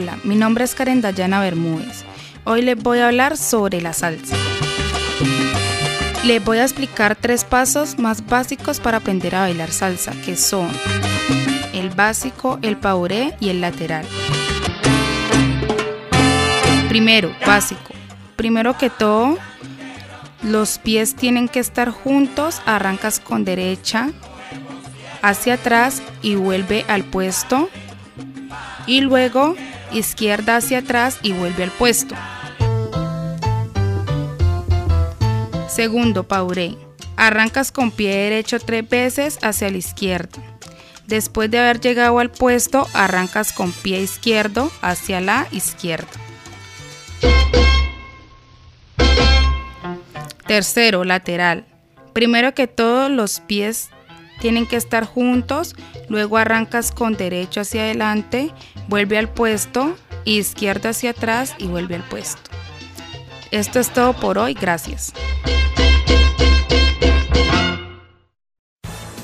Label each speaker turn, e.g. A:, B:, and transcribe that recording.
A: Hola, mi nombre es Karen Dayana Bermúdez. Hoy les voy a hablar sobre la salsa. Les voy a explicar tres pasos más básicos para aprender a bailar salsa, que son el básico, el pauré y el lateral. Primero, básico. Primero que todo, los pies tienen que estar juntos, arrancas con derecha hacia atrás y vuelve al puesto. Y luego izquierda hacia atrás y vuelve al puesto. Segundo, pauré. Arrancas con pie derecho tres veces hacia la izquierda. Después de haber llegado al puesto, arrancas con pie izquierdo hacia la izquierda. Tercero, lateral. Primero que todo, los pies tienen que estar juntos, luego arrancas con derecho hacia adelante, vuelve al puesto, izquierda hacia atrás y vuelve al puesto. Esto es todo por hoy, gracias.